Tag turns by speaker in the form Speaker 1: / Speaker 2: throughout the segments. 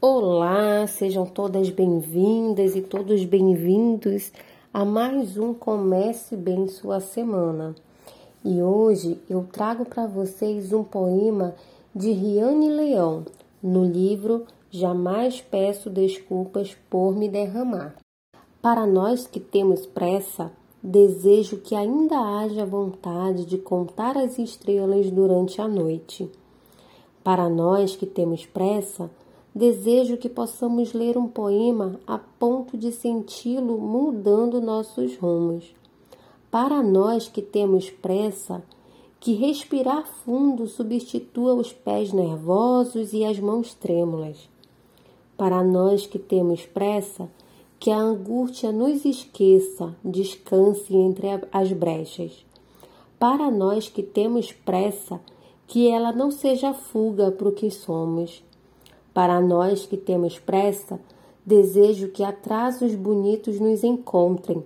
Speaker 1: Olá, sejam todas bem-vindas e todos bem-vindos a mais um Comece Bem Sua Semana. E hoje eu trago para vocês um poema de Riane Leão, no livro Jamais Peço Desculpas por Me Derramar. Para nós que temos pressa, desejo que ainda haja vontade de contar as estrelas durante a noite. Para nós que temos pressa, Desejo que possamos ler um poema a ponto de senti-lo mudando nossos rumos. Para nós que temos pressa, que respirar fundo substitua os pés nervosos e as mãos trêmulas. Para nós que temos pressa, que a angústia nos esqueça, descanse entre as brechas. Para nós que temos pressa, que ela não seja fuga para o que somos para nós que temos pressa, desejo que atrasos bonitos nos encontrem.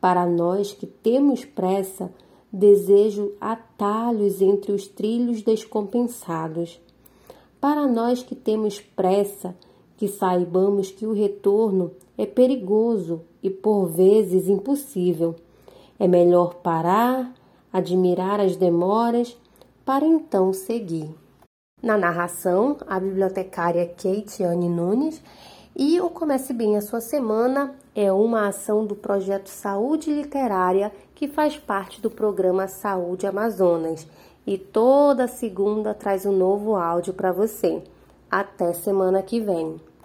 Speaker 1: Para nós que temos pressa, desejo atalhos entre os trilhos descompensados. Para nós que temos pressa, que saibamos que o retorno é perigoso e por vezes impossível. É melhor parar, admirar as demoras, para então seguir. Na narração, a bibliotecária Kate Anne Nunes e o Comece Bem a Sua Semana é uma ação do projeto Saúde Literária que faz parte do programa Saúde Amazonas e toda segunda traz um novo áudio para você. Até semana que vem.